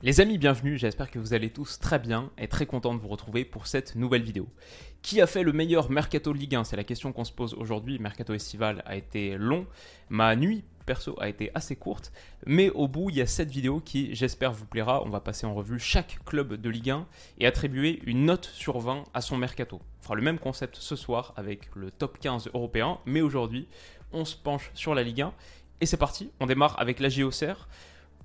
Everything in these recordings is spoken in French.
Les amis, bienvenue, j'espère que vous allez tous très bien et très content de vous retrouver pour cette nouvelle vidéo. Qui a fait le meilleur mercato Ligue 1 C'est la question qu'on se pose aujourd'hui. Mercato estival a été long, ma nuit perso a été assez courte, mais au bout il y a cette vidéo qui j'espère vous plaira. On va passer en revue chaque club de Ligue 1 et attribuer une note sur 20 à son mercato. On fera le même concept ce soir avec le top 15 européen, mais aujourd'hui on se penche sur la Ligue 1 et c'est parti, on démarre avec la JOCR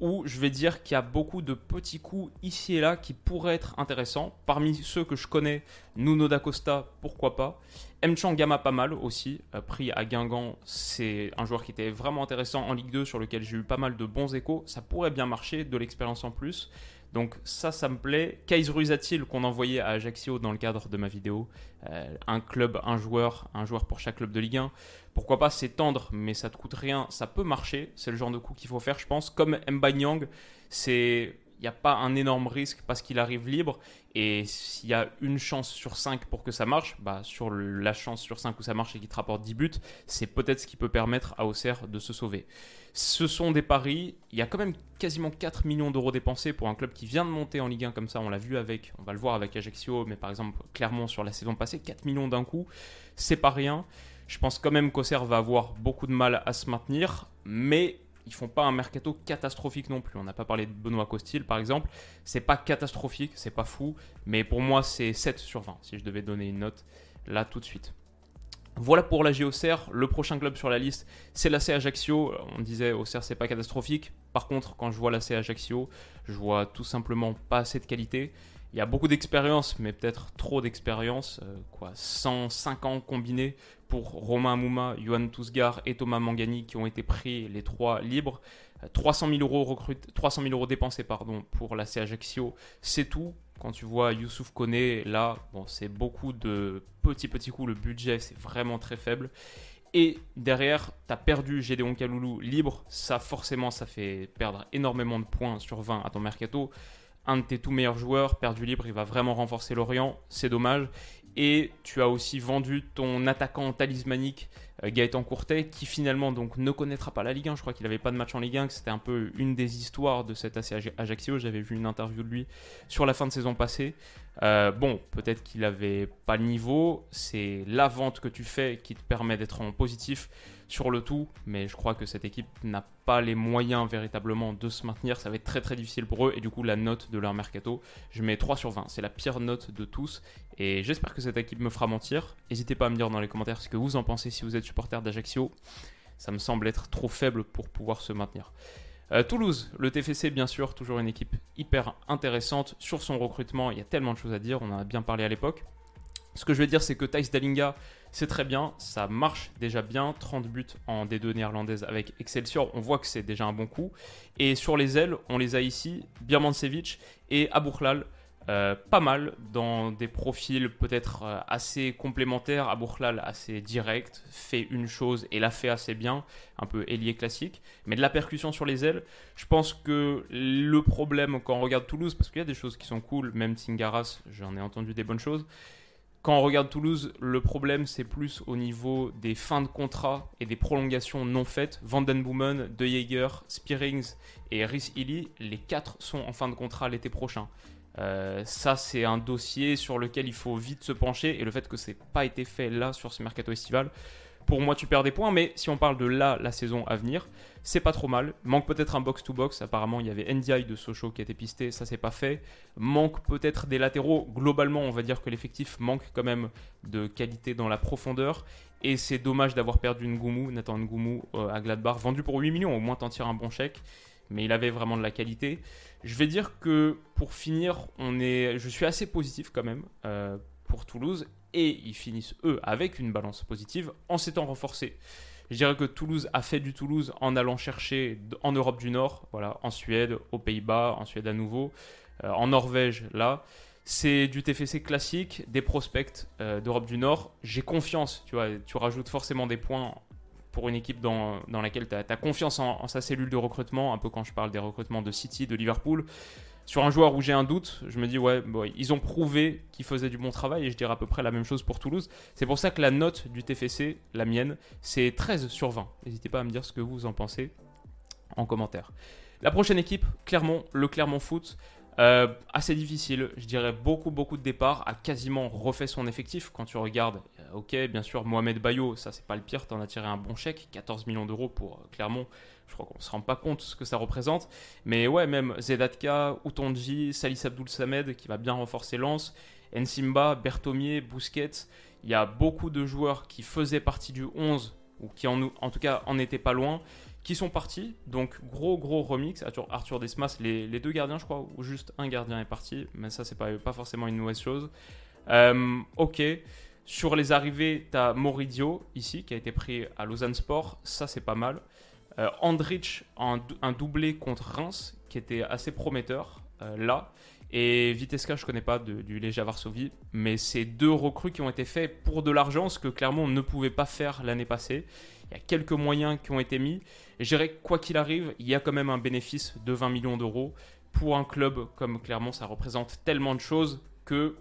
où je vais dire qu'il y a beaucoup de petits coups ici et là qui pourraient être intéressants. Parmi ceux que je connais, Nuno D'Acosta, pourquoi pas. Mchang Gamma, pas mal aussi. Euh, pris à Guingamp, c'est un joueur qui était vraiment intéressant en Ligue 2, sur lequel j'ai eu pas mal de bons échos. Ça pourrait bien marcher, de l'expérience en plus. Donc ça, ça me plaît. Kais Ruizatil qu'on envoyait à Ajaccio dans le cadre de ma vidéo. Euh, un club, un joueur, un joueur pour chaque club de Ligue 1. Pourquoi pas, c'est tendre, mais ça te coûte rien, ça peut marcher. C'est le genre de coup qu'il faut faire, je pense. Comme Mbanyang, c'est il n'y a pas un énorme risque parce qu'il arrive libre. Et s'il y a une chance sur 5 pour que ça marche, bah sur la chance sur 5 où ça marche et qu'il te rapporte 10 buts, c'est peut-être ce qui peut permettre à Auxerre de se sauver. Ce sont des paris. Il y a quand même quasiment 4 millions d'euros dépensés pour un club qui vient de monter en Ligue 1 comme ça. On l'a vu avec, on va le voir avec Ajaccio, mais par exemple Clermont sur la saison passée, 4 millions d'un coup, c'est pas rien. Je pense quand même qu'Auxerre va avoir beaucoup de mal à se maintenir, mais ils font pas un mercato catastrophique non plus. On n'a pas parlé de Benoît Costil par exemple. C'est pas catastrophique, c'est pas fou, mais pour moi c'est 7 sur 20 si je devais donner une note là tout de suite. Voilà pour la GOCR. Le prochain club sur la liste, c'est l'AC Ajaccio. On disait Auxerre, c'est pas catastrophique. Par contre, quand je vois l'AC Ajaccio, je vois tout simplement pas assez de qualité. Il y a beaucoup d'expérience, mais peut-être trop d'expérience. Euh, quoi, 105 ans combinés pour Romain Mouma, Johan Tousgar et Thomas Mangani qui ont été pris les trois libres. 300 000 euros, 300 000 euros dépensés pardon, pour la Ajaccio, c'est tout. Quand tu vois Youssouf Kone, là, bon, c'est beaucoup de petits petits coups. Le budget, c'est vraiment très faible. Et derrière, tu as perdu Gédéon Kaloulou libre. Ça, forcément, ça fait perdre énormément de points sur 20 à ton mercato un de tes tout meilleurs joueurs, perdu libre, il va vraiment renforcer Lorient, c'est dommage. Et tu as aussi vendu ton attaquant talismanique euh, Gaëtan Courtet, qui finalement donc ne connaîtra pas la Ligue 1. Je crois qu'il n'avait pas de match en Ligue 1, que c'était un peu une des histoires de cet AC Ajaccio. J'avais vu une interview de lui sur la fin de saison passée. Euh, bon, peut-être qu'il n'avait pas le niveau. C'est la vente que tu fais qui te permet d'être en positif sur le tout, mais je crois que cette équipe n'a pas les moyens véritablement de se maintenir. Ça va être très très difficile pour eux. Et du coup, la note de leur mercato, je mets 3 sur 20. C'est la pire note de tous. Et j'espère que cette équipe me fera mentir. N'hésitez pas à me dire dans les commentaires ce que vous en pensez si vous êtes supporter d'Ajaccio. Ça me semble être trop faible pour pouvoir se maintenir. Euh, Toulouse, le TFC, bien sûr, toujours une équipe hyper intéressante. Sur son recrutement, il y a tellement de choses à dire. On en a bien parlé à l'époque. Ce que je vais dire, c'est que Thijs Dalinga, c'est très bien, ça marche déjà bien. 30 buts en D2 néerlandaise avec Excelsior, on voit que c'est déjà un bon coup. Et sur les ailes, on les a ici, Birmancevic et Aboukhlal. Euh, pas mal dans des profils peut-être euh, assez complémentaires. Aboukhlal assez direct, fait une chose et l'a fait assez bien, un peu ailier classique. Mais de la percussion sur les ailes, je pense que le problème quand on regarde Toulouse, parce qu'il y a des choses qui sont cool, même Tingaras, j'en ai entendu des bonnes choses, quand on regarde Toulouse, le problème c'est plus au niveau des fins de contrat et des prolongations non faites. Vandenboomen, De Jaeger, Spearings et Rhys Illy, les quatre sont en fin de contrat l'été prochain. Euh, ça, c'est un dossier sur lequel il faut vite se pencher et le fait que ce n'ait pas été fait là sur ce mercato estival, pour moi, tu perds des points, mais si on parle de là, la saison à venir, c'est pas trop mal. Manque peut-être un box-to-box. Apparemment, il y avait NDI de Sochaux qui été pisté, ça c'est pas fait. Manque peut-être des latéraux. Globalement, on va dire que l'effectif manque quand même de qualité dans la profondeur. Et c'est dommage d'avoir perdu Ngoumou, Nathan Ngoumou euh, à Gladbach, vendu pour 8 millions. Au moins, t'en tires un bon chèque. Mais il avait vraiment de la qualité. Je vais dire que pour finir, on est, je suis assez positif quand même euh, pour Toulouse et ils finissent eux avec une balance positive en s'étant renforcés. Je dirais que Toulouse a fait du Toulouse en allant chercher en Europe du Nord, voilà, en Suède, aux Pays-Bas, en Suède à nouveau, euh, en Norvège là. C'est du TFC classique, des prospects euh, d'Europe du Nord. J'ai confiance, tu vois, tu rajoutes forcément des points pour une équipe dans, dans laquelle tu as, confiance en, sa cellule de recrutement, un peu quand je parle des recrutements de City, de Liverpool sur un joueur où j'ai un doute, je me dis, ouais, ils ont prouvé qu'ils faisaient du bon travail et je dirais à peu près la même chose pour Toulouse. C'est pour ça que la note du TFC, la mienne, c'est 13 sur 20. N'hésitez pas à me dire ce que vous en pensez en commentaire. La prochaine équipe, Clermont, le Clermont Foot. Euh, assez difficile, je dirais beaucoup beaucoup de départs, a quasiment refait son effectif quand tu regardes. euh, ok, bien sûr, Mohamed Bayo, ça c'est pas le pire, t'en as tiré un bon chèque, 14 millions d'euros pour euh, Clermont. Je crois qu'on se rend pas compte ce que ça représente, mais ouais, même Zedatka, Outonji, Salis Abdoul Samed qui va bien renforcer Lens, Nsimba, Berthomier, Bousquet. Il y a beaucoup de joueurs qui faisaient partie du 11 ou qui en, en tout cas en étaient pas loin qui sont partis. Donc gros gros remix. Arthur, Desmas, les, deux gardiens je crois, ou juste un gardien est parti. Mais ça c'est pas, forcément une mauvaise chose. Euh, ok. Sur les arrivées, tu as Moridio ici qui a été pris à Lausanne Sport. Ça c'est pas mal. Euh, Andrich, un, doublé contre Reims qui était assez prometteur euh, là. Et Vitesca, je connais pas du Legia Varsovie, mais c'est deux recrues qui ont été faits pour de l'argent, ce que Clermont ne pouvait pas faire l'année passée. Il y a quelques moyens qui ont été mis. Et je dirais quoi qu'il arrive, il y a quand même un bénéfice de 20 millions d'euros. Pour un club comme Clermont, ça représente tellement de choses que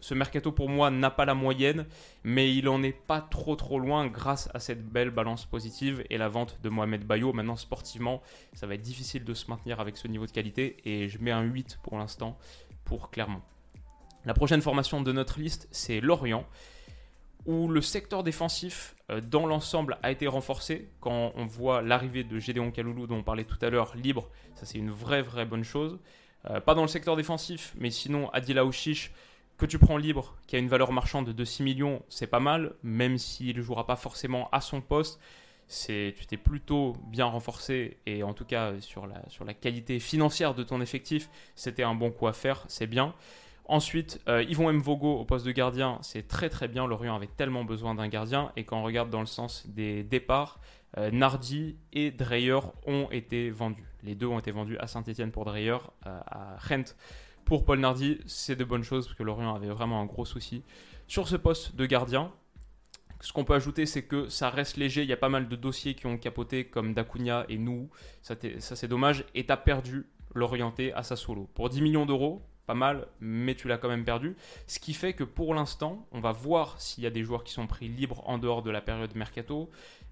ce mercato pour moi n'a pas la moyenne, mais il en est pas trop trop loin grâce à cette belle balance positive et la vente de Mohamed Bayo. Maintenant, sportivement, ça va être difficile de se maintenir avec ce niveau de qualité et je mets un 8 pour l'instant pour Clermont. La prochaine formation de notre liste, c'est Lorient, où le secteur défensif euh, dans l'ensemble a été renforcé. Quand on voit l'arrivée de Gédéon Kaloulou, dont on parlait tout à l'heure, libre, ça c'est une vraie vraie bonne chose. Euh, pas dans le secteur défensif, mais sinon Adila Ouchiche, que tu prends libre, qui a une valeur marchande de 6 millions, c'est pas mal, même s'il ne jouera pas forcément à son poste. C'est, tu t'es plutôt bien renforcé et en tout cas sur la qualité financière de ton effectif, c'était un bon coup à faire, c'est bien. Ensuite, euh, Yvon Mvogo au poste de gardien, c'est très très bien. Lorient avait tellement besoin d'un gardien. Et quand on regarde dans le sens des départs, euh, Nardi et Dreyer ont été vendus. Les deux ont été vendus à Saint-Etienne pour Dreyer, euh, à Rent pour Paul Nardi. C'est de bonnes choses parce que Lorient avait vraiment un gros souci. Sur ce poste de gardien, ce qu'on peut ajouter, c'est que ça reste léger. Il y a pas mal de dossiers qui ont capoté, comme Dacunia et nous. Ça, c'est dommage. Et tu as perdu l'orienté à Sassuolo. Pour 10 millions d'euros, pas mal, mais tu l'as quand même perdu. Ce qui fait que pour l'instant, on va voir s'il y a des joueurs qui sont pris libres en dehors de la période mercato.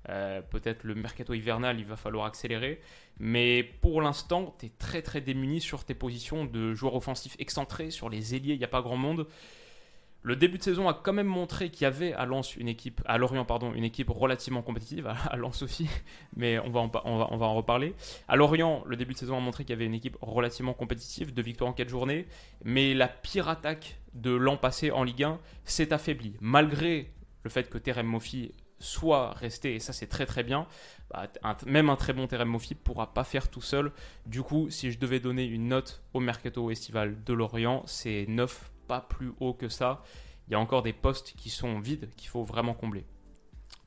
Euh, Peut-être le mercato hivernal, il va falloir accélérer. Mais pour l'instant, tu es très très démuni sur tes positions de joueurs offensifs excentrés. Sur les ailiers, il n'y a pas grand monde. Le début de saison a quand même montré qu'il y avait à Lens une équipe, Lorient une équipe relativement compétitive, à Lens aussi, mais on va en, on va, on va en reparler. À Lorient, le début de saison a montré qu'il y avait une équipe relativement compétitive, deux victoires en quatre journées, mais la pire attaque de l'an passé en Ligue 1 s'est affaiblie, malgré le fait que Terem Moffi soit resté, et ça c'est très très bien, bah, même un très bon Terem Moffi pourra pas faire tout seul. Du coup, si je devais donner une note au mercato estival de Lorient, c'est 9, pas plus haut que ça. Il y a encore des postes qui sont vides qu'il faut vraiment combler.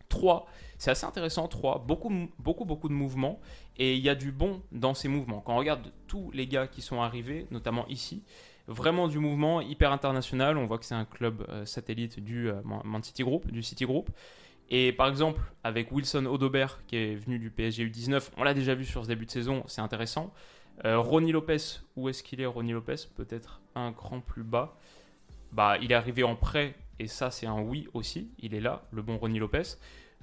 3, c'est assez intéressant, 3, beaucoup, beaucoup, beaucoup de mouvements, et il y a du bon dans ces mouvements. Quand on regarde tous les gars qui sont arrivés, notamment ici, vraiment du mouvement hyper international, on voit que c'est un club euh, satellite du euh, City Group, du City Group. Et par exemple, avec Wilson Odobert qui est venu du PSG U19, on l'a déjà vu sur ce début de saison, c'est intéressant. Euh, Ronnie Lopez, où est-ce qu'il est Ronnie Lopez? Peut-être un cran plus bas. Bah, il est arrivé en prêt et ça c'est un oui aussi. Il est là, le bon Ronnie Lopez.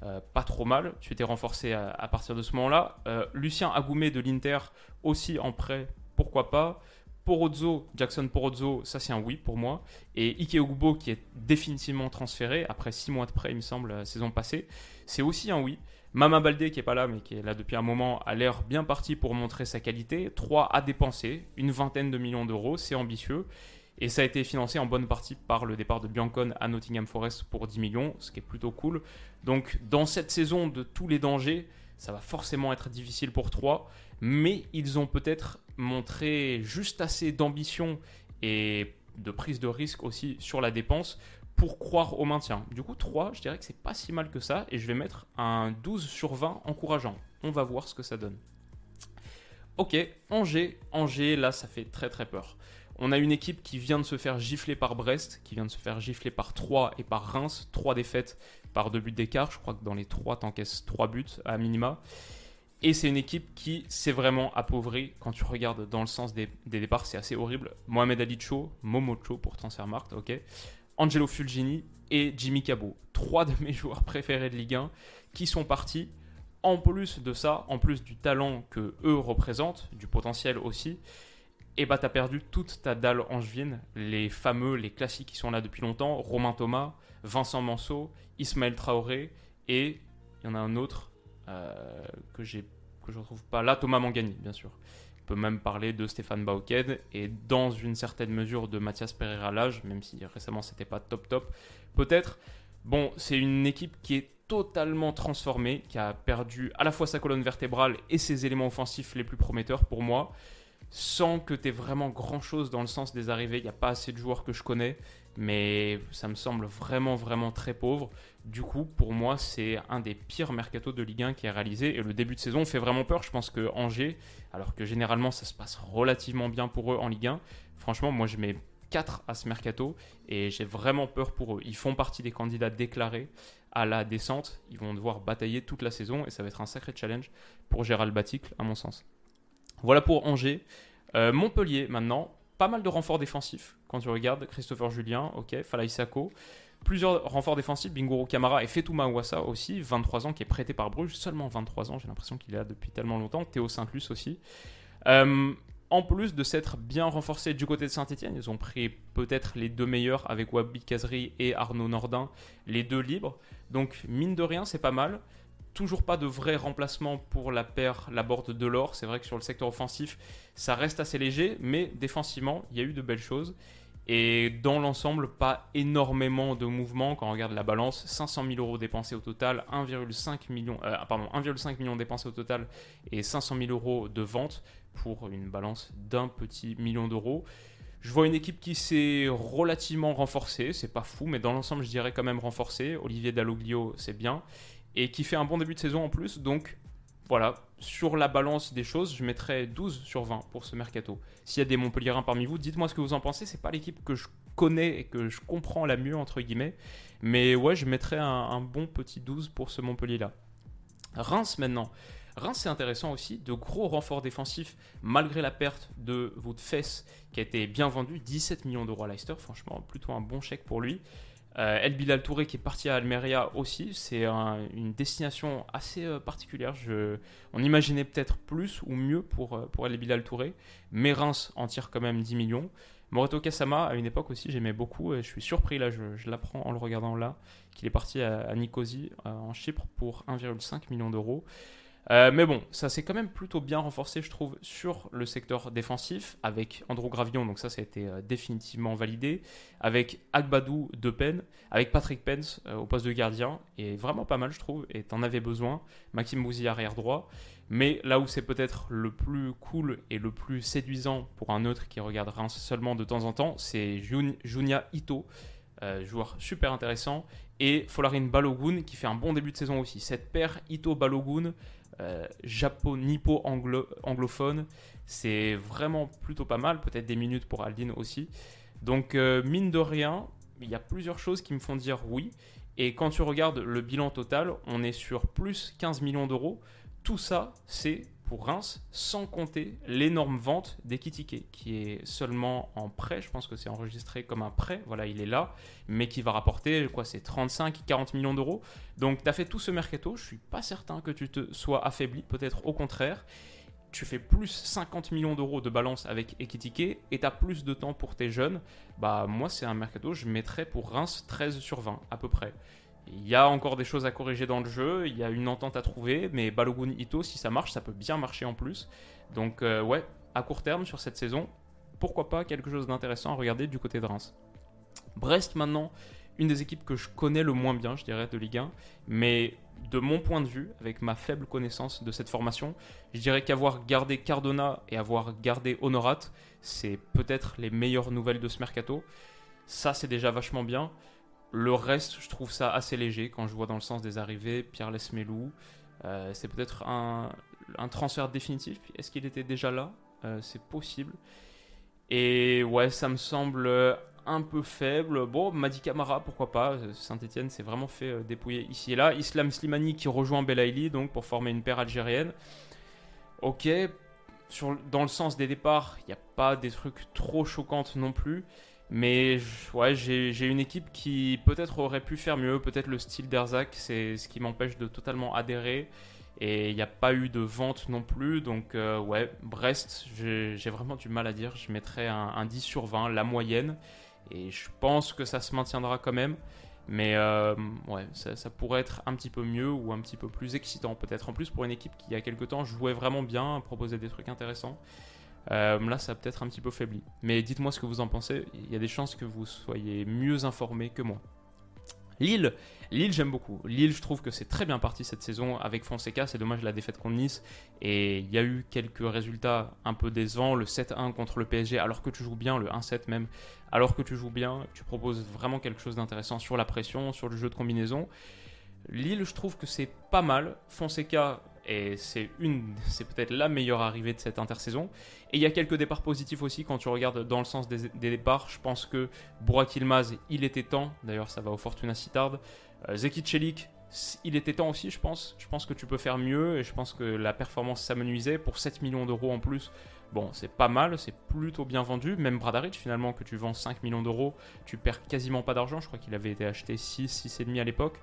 Euh, pas trop mal. Tu étais renforcé à, partir de ce moment-là. Euh, Lucien Agoumé de l'Inter aussi en prêt, pourquoi pas. Porozzo, Jackson Porozzo, ça c'est un oui pour moi. Et Ike Ogbo qui est définitivement transféré après 6 mois de prêt, il me semble, la saison passée, c'est aussi un oui. Mama Baldé qui est pas là mais qui est là depuis un moment a l'air bien parti pour montrer sa qualité. 3 à dépenser, une vingtaine de millions d'euros, c'est ambitieux. Et ça a été financé en bonne partie par le départ de Biancon à Nottingham Forest pour 10 millions, ce qui est plutôt cool. Donc dans cette saison de tous les dangers, ça va forcément être difficile pour 3, mais ils ont peut-être montré juste assez d'ambition et de prise de risque aussi sur la dépense pour croire au maintien. Du coup, 3, je dirais que c'est pas si mal que ça, et je vais mettre un 12 sur 20 encourageant. On va voir ce que ça donne. Ok, Angers, Angers, là ça fait très très peur. On a une équipe qui vient de se faire gifler par Brest, qui vient de se faire gifler par 3 et par Reims. 3 défaites par 2 buts d'écart. Je crois que dans les 3, t'encaisses 3 buts à minima. Et c'est une équipe qui s'est vraiment appauvrie. Quand tu regardes dans le sens des, départs, c'est assez horrible. Mohamed Ali Cho, Momo Cho pour Transfermarkt, ok. Angelo Fulgini et Jimmy Cabot. Trois de mes joueurs préférés de Ligue 1 qui sont partis. en plus de ça, en plus du talent que eux représentent, du potentiel aussi, et eh bah t'as perdu toute ta dalle angevine, les fameux, les classiques qui sont là depuis longtemps, Romain Thomas, Vincent Manceau, Ismaël Traoré, et il y en a un autre euh, que j'ai que je retrouve pas là, Thomas Mangani, bien sûr. Peut même parler de Stéphane Bauked et dans une certaine mesure de Mathias Pereira Lage, même si récemment c'était pas top top. Peut-être, bon, c'est une équipe qui est totalement transformée, qui a perdu à la fois sa colonne vertébrale et ses éléments offensifs les plus prometteurs pour moi sans que tu aies vraiment grand chose dans le sens des arrivées. Il n'y a pas assez de joueurs que je connais, mais ça me semble vraiment, vraiment très pauvre. Du coup, pour moi, c'est un des pires mercato de Ligue 1 qui est réalisé. Et le début de saison fait vraiment peur. Je pense que Angers, alors que généralement ça se passe relativement bien pour eux en Ligue 1, franchement, moi je mets 4 à ce mercato et j'ai vraiment peur pour eux. Ils font partie des candidats déclarés à la descente. Ils vont devoir batailler toute la saison et ça va être un sacré challenge pour Gérald Baticle, à mon sens. Voilà pour Angers. Euh, Montpellier maintenant, pas mal de renforts défensifs. Quand tu regardes Christopher Julien, ok, Falaï Sako, plusieurs renforts défensifs, Bingoro Kamara et Fetouma Ouassa aussi, 23 ans, qui est prêté par Bruges, seulement 23 ans, j'ai l'impression qu'il est là depuis tellement longtemps, Théo Saint-Luc aussi. Euh, en plus de s'être bien renforcé du côté de Saint-Etienne, ils ont pris peut-être les deux meilleurs avec Wabi Kazri et Arnaud Nordin, les deux libres. Donc mine de rien, c'est pas mal toujours pas de vrai remplacement pour la paire Laborde de l'or. C'est vrai que sur le secteur offensif, ça reste assez léger, mais défensivement, il y a eu de belles choses. Et dans l'ensemble, pas énormément de mouvements. Quand on regarde la balance, 500 000 euros dépensés au total, 1,5 million, euh, pardon, 1,5 million dépensés au total et 500 000 euros de vente pour une balance d'un petit million d'euros. Je vois une équipe qui s'est relativement renforcée, c'est pas fou, mais dans l'ensemble, je dirais quand même renforcée. Olivier Dalloglio, c'est bien et qui fait un bon début de saison en plus. Donc voilà, sur la balance des choses, je mettrais 12 sur 20 pour ce mercato. S'il y a des Montpellierins parmi vous, dites-moi ce que vous en pensez. C'est pas l'équipe que je connais et que je comprends la mieux, entre guillemets. Mais ouais, je mettrais un, bon petit 12 pour ce Montpellier-là. Reims maintenant. Reims, c'est intéressant aussi. De gros renforts défensifs, malgré la perte de votre fesse qui a été bien vendue. 17 millions d'euros à Leicester. Franchement, plutôt un bon chèque pour lui. Euh, El Bilal Touré qui est parti à Almeria aussi, c'est une destination assez euh, particulière. on imaginait peut-être plus ou mieux pour, euh, pour El Bilal Touré, mais Reims en tire quand même 10 millions. Moreto Kasama, à une époque aussi, j'aimais beaucoup et je suis surpris, là, je, l'apprends en le regardant là, qu'il est parti à, à Nicosie, en Chypre, pour 1,5 million d'euros. Euh, mais bon, ça s'est quand même plutôt bien renforcé, je trouve, sur le secteur défensif, avec Andrew Gravillon, donc ça, ça a été euh, définitivement validé, avec Agbadou de Pen, avec Patrick Pence euh, au poste de gardien, et vraiment pas mal, je trouve, et t'en avais besoin. Maxime Bouzy arrière droit, mais là où c'est peut-être le plus cool et le plus séduisant pour un autre qui regarde Reims seulement de temps en temps, c'est Junia Ito, joueur super intéressant, et Folarin Balogun qui fait un bon début de saison aussi. Cette paire Ito-Balogun, euh, anglophone. C'est vraiment plutôt pas mal, peut-être des minutes pour Aldin aussi. Donc euh, mine de rien, il y a plusieurs choses qui me font dire oui. Et quand tu regardes le bilan total, on est sur plus 15 millions d'euros. Tout ça, c'est pour Reims, sans compter l'énorme vente d'Ekitike, qui est seulement en prêt. Je pense que c'est enregistré comme un prêt. Voilà, il est là, mais qui va rapporter quoi C'est 35-40 millions d'euros. Donc, tu as fait tout ce mercato. Je suis pas certain que tu te sois affaibli. Peut-être au contraire. Tu fais plus 50 millions d'euros de balance avec Ekitike et tu as plus de temps pour tes jeunes. Bah, moi, c'est un mercato. Je mettrais pour Reims 13 sur 20 à peu près. Il y a encore des choses à corriger dans le jeu, il y a une entente à trouver, mais Balogun Ito, si ça marche, ça peut bien marcher en plus. Donc euh, ouais, à court terme sur cette saison, pourquoi pas quelque chose d'intéressant à regarder du côté de Reims. Brest maintenant, une des équipes que je connais le moins bien, je dirais, de Ligue 1, mais de mon point de vue, avec ma faible connaissance de cette formation, je dirais qu'avoir gardé Cardona et avoir gardé Honorat, c'est peut-être les meilleures nouvelles de ce mercato. Ça, c'est déjà vachement bien. Le reste, je trouve ça assez léger quand je vois dans le sens des arrivées. Pierre Lesmelou, euh, c'est peut-être un, transfert définitif. Est-ce qu'il était déjà là? Euh, C'est possible. Et ouais, ça me semble un peu faible. Bon, Madi Camara, pourquoi pas? Saint-Etienne s'est vraiment fait euh, dépouiller ici et là. Islam Slimani qui rejoint Belaïli donc pour former une paire algérienne. Ok, dans le sens des départs, il n'y a pas des trucs trop choquants non plus. Mais ouais, j'ai une équipe qui peut-être aurait pu faire mieux. Peut-être le style d'Erzak, c'est ce qui m'empêche de totalement adhérer. Et il n'y a pas eu de vente non plus. Donc, euh, ouais, Brest, j'ai vraiment du mal à dire. Je mettrais un, 10 sur 20, la moyenne. Et je pense que ça se maintiendra quand même. Mais euh, ouais, ça, pourrait être un petit peu mieux ou un petit peu plus excitant peut-être. En plus pour une équipe qui il y a quelques temps jouait vraiment bien, proposait des trucs intéressants. Euh, là ça a peut-être un petit peu faibli. Mais dites-moi ce que vous en pensez. Il y a des chances que vous soyez mieux informé que moi. Lille, Lille j'aime beaucoup. Lille, je trouve que c'est très bien parti cette saison avec Fonseca. C'est dommage la défaite contre Nice. Et il y a eu quelques résultats un peu décevants. Le 7-1 contre le PSG, alors que tu joues bien, le 1-7 même, alors que tu joues bien, tu proposes vraiment quelque chose d'intéressant sur la pression, sur le jeu de combinaison. Lille, je trouve que c'est pas mal. Fonseca, et c'est une, c'est peut-être la meilleure arrivée de cette intersaison. Et il y a quelques départs positifs aussi quand tu regardes dans le sens des, départs. Je pense que Burak Ilmaz, il était temps. D'ailleurs, ça va au Fortuna Citard. Euh, Zeki Celik, il était temps aussi, je pense. Je pense que tu peux faire mieux et je pense que la performance s'amenuisait pour 7 millions d'euros en plus. Bon, c'est pas mal, c'est plutôt bien vendu. Même Bradaric, finalement, que tu vends 5 millions d'euros, tu perds quasiment pas d'argent. Je crois qu'il avait été acheté 6, 6,5 à l'époque.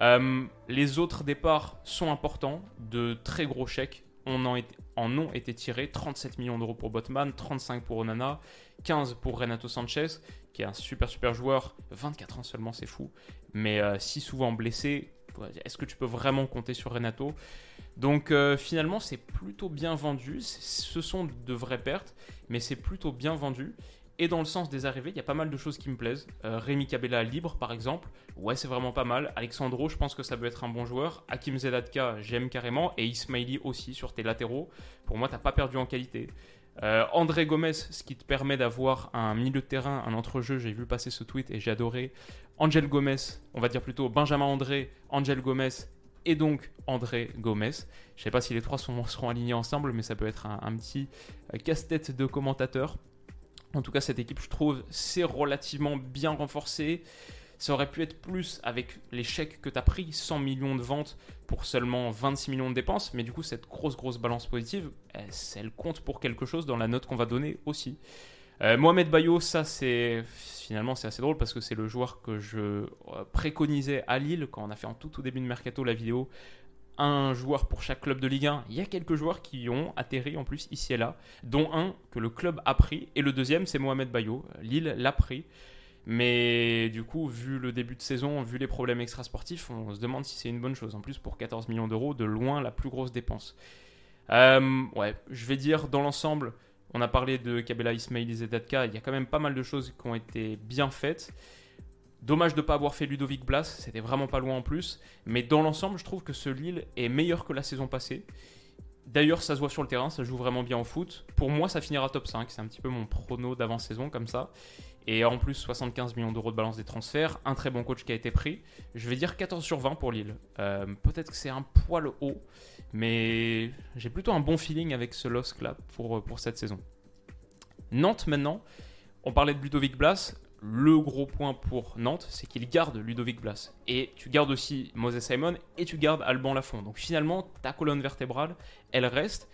Euh, les autres départs sont importants, de très gros chèques en, ont été tirés 37 millions d'euros pour Botman, 35 pour Onana, 15 pour Renato Sanchez, qui est un super super joueur, 24 ans seulement, c'est fou, mais euh, si souvent blessé. Est-ce que tu peux vraiment compter sur Renato? Donc euh, finalement, c'est plutôt bien vendu. Ce sont de vraies pertes, mais c'est plutôt bien vendu. Et dans le sens des arrivées, il y a pas mal de choses qui me plaisent. Euh, Rémi Cabella libre, par exemple. Ouais, c'est vraiment pas mal. Alexandro, je pense que ça peut être un bon joueur. Hakim Zedatka, j'aime carrément. Et Ismaili aussi sur tes latéraux. Pour moi, t'as pas perdu en qualité. Euh, André Gomez, ce qui te permet d'avoir un milieu de terrain, un entrejeu. J'ai vu passer ce tweet et j'ai adoré. Angel Gomez, on va dire plutôt Benjamin André, Angel Gomez et donc André Gomez. Je sais pas si les trois seront alignés ensemble, mais ça peut être un, un petit euh, casse-tête de commentateur. En tout cas, cette équipe, je trouve, c'est relativement bien renforcé. Ça aurait pu être plus avec chèques que tu pris, 100 millions de ventes pour seulement 26 millions de dépenses. Mais du coup, cette grosse, grosse balance positive, elle, compte pour quelque chose dans la note qu'on va donner aussi. Euh, Mohamed Bayo, ça c'est finalement c'est assez drôle parce que c'est le joueur que je euh, préconisais à Lille quand on a fait en tout au début de mercato la vidéo un joueur pour chaque club de Ligue 1. Il y a quelques joueurs qui ont atterri en plus ici et là, dont un que le club a pris, et le deuxième c'est Mohamed Bayo. Lille l'a pris. Mais du coup, vu le début de saison, vu les problèmes extrasportifs, on se demande si c'est une bonne chose. En plus, pour 14 millions d'euros, de loin la plus grosse dépense. Euh, ouais, je vais dire dans l'ensemble, on a parlé de Kabela Ismail Zedatka, il y a quand même pas mal de choses qui ont été bien faites. Dommage de ne pas avoir fait Ludovic Blas, c'était vraiment pas loin en plus. Mais dans l'ensemble, je trouve que ce Lille est meilleur que la saison passée. D'ailleurs, ça se voit sur le terrain, ça joue vraiment bien au foot. Pour moi, ça finira top 5. C'est un petit peu mon prono d'avant-saison comme ça. Et en plus, 75 millions d'euros de balance des transferts. Un très bon coach qui a été pris. Je vais dire 14 sur 20 pour Lille. Euh, peut-être que c'est un poil haut. Mais j'ai plutôt un bon feeling avec ce LOSC là pour, pour cette saison. Nantes maintenant. On parlait de Ludovic Blas le gros point pour Nantes, c'est qu'il garde Ludovic Blas. Et tu gardes aussi Moses Simon et tu gardes Alban Lafont. Donc finalement, ta colonne vertébrale, elle reste.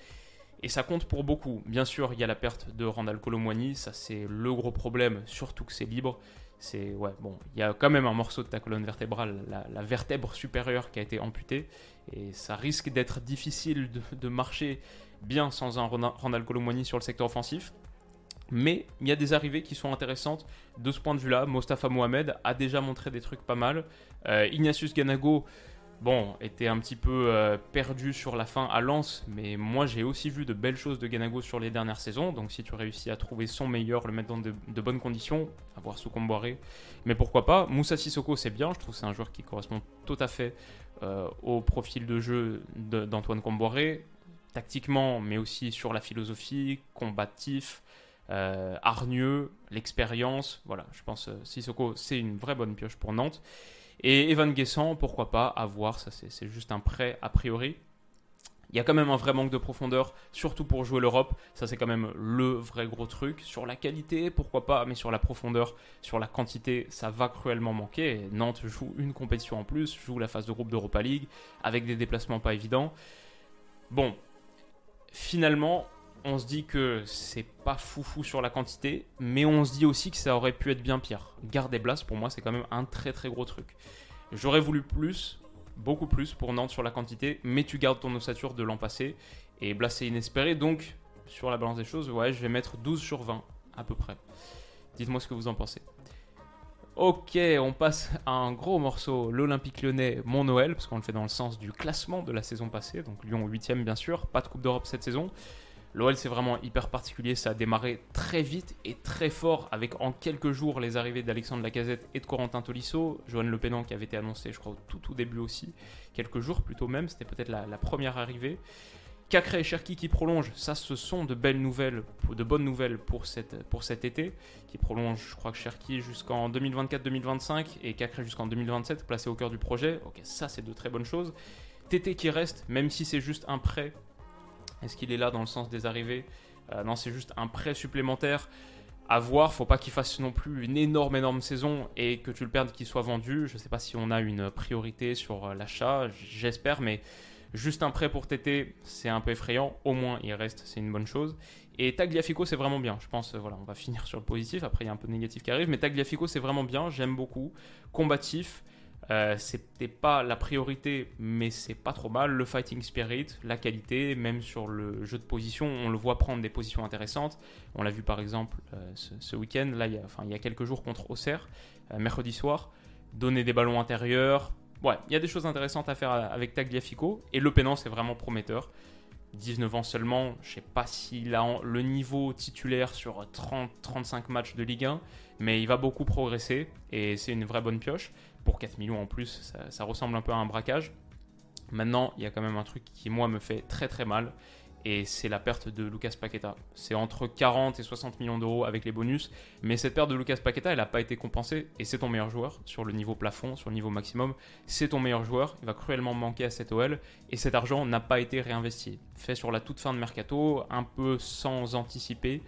Et ça compte pour beaucoup. Bien sûr, il y a la perte de Randall Colomwani, ça c'est le gros problème, surtout que c'est libre. C'est ouais, bon, il y a quand même un morceau de ta colonne vertébrale, la, vertèbre supérieure qui a été amputée, et ça risque d'être difficile de, marcher bien sans un Randall Colomwani sur le secteur offensif. Mais il y a des arrivées qui sont intéressantes de ce point de vue-là. Mostafa Mohamed a déjà montré des trucs pas mal. Euh, Ignatius Ganago, bon, était un petit peu euh, perdu sur la fin à Lens, mais moi j'ai aussi vu de belles choses de Ganago sur les dernières saisons. Donc si tu réussis à trouver son meilleur, le mettre dans de, bonnes conditions, avoir sous Comboiré, mais pourquoi pas? Moussa Sissoko, c'est bien, je trouve que c'est un joueur qui correspond tout à fait euh, au profil de jeu d'Antoine Comboiré, tactiquement, mais aussi sur la philosophie, combatif. Euh, hargneux, l'expérience. Voilà, je pense euh, Sissoko, c'est une vraie bonne pioche pour Nantes. Et Evan Guessant, pourquoi pas, à voir, ça c'est juste un prêt a priori. Il y a quand même un vrai manque de profondeur, surtout pour jouer l'Europe. Ça, c'est quand même le vrai gros truc. Sur la qualité, pourquoi pas, mais sur la profondeur, sur la quantité, ça va cruellement manquer. Nantes joue une compétition en plus, joue la phase de groupe d'Europa League, avec des déplacements pas évidents. Bon, finalement, on se dit que c'est pas foufou sur la quantité, mais on se dit aussi que ça aurait pu être bien pire. Garder Blas, pour moi, c'est quand même un très très gros truc. J'aurais voulu plus, beaucoup plus pour Nantes sur la quantité, mais tu gardes ton ossature de l'an passé. Et Blas c'est inespéré, donc sur la balance des choses, ouais, je vais mettre 12 sur 20 à peu près. Dites-moi ce que vous en pensez. Ok, on passe à un gros morceau, l'Olympique lyonnais, mon Noël, parce qu'on le fait dans le sens du classement de la saison passée, donc Lyon 8ème bien sûr, pas de Coupe d'Europe cette saison. L'OL c'est vraiment hyper particulier, ça a démarré très vite et très fort avec en quelques jours les arrivées d'Alexandre Lacazette et de Corentin Tolisso, Johan Le Pénan qui avait été annoncé je crois au tout tout début aussi, quelques jours plutôt même, c'était peut-être la, première arrivée. Cacré et Cherki qui prolongent, ça ce sont de belles nouvelles, de bonnes nouvelles pour, cet été, qui prolonge je crois que Cherki jusqu'en 2024-2025 et Cacré jusqu'en 2027, placé au cœur du projet, ok ça c'est de très bonnes choses. Tété qui reste, même si c'est juste un prêt est-ce qu'il est là dans le sens des arrivées? Euh, Non, c'est juste un prêt supplémentaire à voir. Faut pas qu'il fasse non plus une énorme, énorme saison et que tu le perdes, qu'il soit vendu. Je ne sais pas si on a une priorité sur euh, l'achat, j'espère, mais juste un prêt pour Tété, c'est un peu effrayant. Au moins, il reste, c'est une bonne chose. Et Tagliafico, c'est vraiment bien. Je pense, voilà, on va finir sur le positif. Après, il y a un peu de négatif qui arrive, mais Tagliafico, c'est vraiment bien. J'aime beaucoup. Combatif. Euh, c'était pas la priorité, mais c'est pas trop mal. Le fighting spirit, la qualité, même sur le jeu de position, on le voit prendre des positions intéressantes. On l'a vu par exemple euh, ce, week-end, là, il y, a, enfin, il y a quelques jours contre Auxerre, euh, mercredi soir, donner des ballons intérieurs. Ouais, il y a des choses intéressantes à faire avec Tagliafico, et Le Pénan, c'est vraiment prometteur. 19 ans seulement, je sais pas s'il a le niveau titulaire sur 30-35 matchs de Ligue 1, mais il va beaucoup progresser et c'est une vraie bonne pioche pour 4 millions en plus, ça, ressemble un peu à un braquage. Maintenant, il y a quand même un truc qui, moi, me fait très très mal, et c'est la perte de Lucas Paqueta. C'est entre 40 et 60 millions d'euros avec les bonus, mais cette perte de Lucas Paqueta, elle n'a pas été compensée, et c'est ton meilleur joueur sur le niveau plafond, sur le niveau maximum. C'est ton meilleur joueur, il va cruellement manquer à cette OL, et cet argent n'a pas été réinvesti. Fait sur la toute fin de mercato, un peu sans anticiper.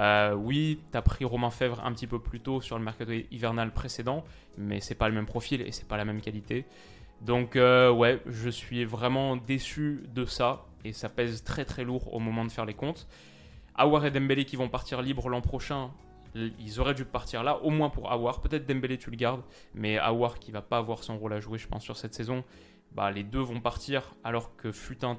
Euh, oui, tu as pris Romain Fèvre un petit peu plus tôt sur le mercato hivernal précédent, mais c'est pas le même profil et c'est pas la même qualité. Donc euh, ouais, je suis vraiment déçu de ça et ça pèse très très lourd au moment de faire les comptes. Awar et Dembélé qui vont partir libres l'an prochain, ils auraient dû partir là, au moins pour Awar. Peut-être Dembélé tu le gardes, mais Awar qui va pas avoir son rôle à jouer, je pense, sur cette saison, bah les deux vont partir alors que fut un.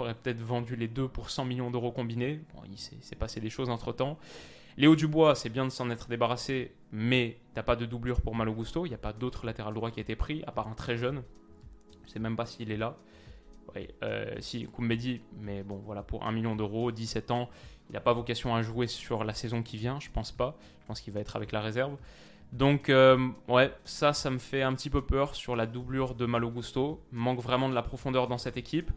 aurais peut-être vendu les deux pour 100 millions d'euros combinés. Bon, il s'est passé des choses entre temps. Léo Dubois, c'est bien de s'en être débarrassé, mais t'as pas de doublure pour Malo Gusto. Il n'y a pas d'autre latéral droit qui a été pris, à part un très jeune. Je sais même pas s'il est là. Euh, si, Koumbedi, mais bon, voilà, pour 1 million d'euros, 17 ans, il n'a pas vocation à jouer sur la saison qui vient, je pense pas. Je pense qu'il va être avec la réserve. Donc, euh, ouais, ça, ça me fait un petit peu peur sur la doublure de Malo Gusto. Manque vraiment de la profondeur dans cette équipe.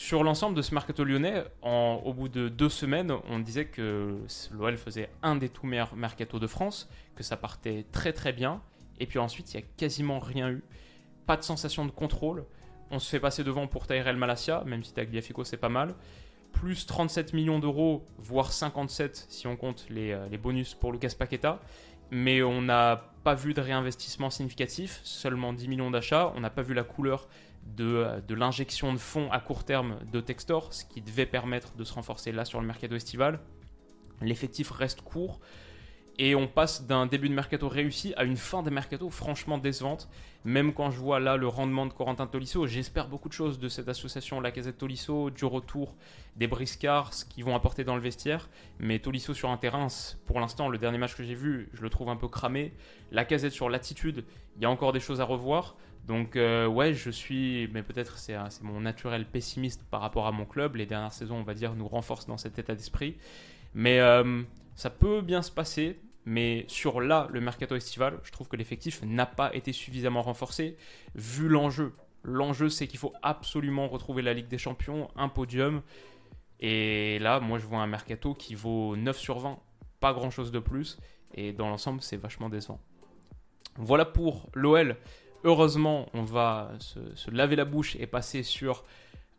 Sur l'ensemble de ce mercato lyonnais, au bout de deux semaines, on disait que l'OL faisait un des tout meilleurs mercato de France, que ça partait très très bien, et puis ensuite il n'y a quasiment rien eu. Pas de sensation de contrôle. On se fait passer devant pour Tyrell Malasia, même si Tagliafico c'est pas mal. Plus 37 millions d'euros, voire 57 si on compte les, euh, les bonus pour Lucas Paqueta. Mais on n'a pas vu de réinvestissement significatif, seulement 10 millions d'achats. On n'a pas vu la couleur de, l'injection de fonds à court terme de Textor, ce qui devait permettre de se renforcer là sur le mercato estival. L'effectif reste court et on passe d'un début de mercato réussi à une fin de mercato franchement décevante. Même quand je vois là le rendement de Corentin Tolisso, j'espère beaucoup de choses de cette association La Casette Tolisso, du retour des briscards, ce qu'ils vont apporter dans le vestiaire. Mais Tolisso sur un terrain, pour l'instant, le dernier match que j'ai vu, je le trouve un peu cramé. La Casette sur l'attitude, il y a encore des choses à revoir. Donc euh, ouais, je suis, mais peut-être c'est mon naturel pessimiste par rapport à mon club. Les dernières saisons, on va dire, nous renforcent dans cet état d'esprit. Mais euh, ça peut bien se passer. Mais sur là, le mercato estival, je trouve que l'effectif n'a pas été suffisamment renforcé vu l'enjeu. L'enjeu, c'est qu'il faut absolument retrouver la Ligue des Champions, un podium. Et là, moi, je vois un mercato qui vaut 9 sur 20, pas grand chose de plus. Et dans l'ensemble, c'est vachement décevant. Voilà pour l'OL. Heureusement, on va se, se laver la bouche et passer sur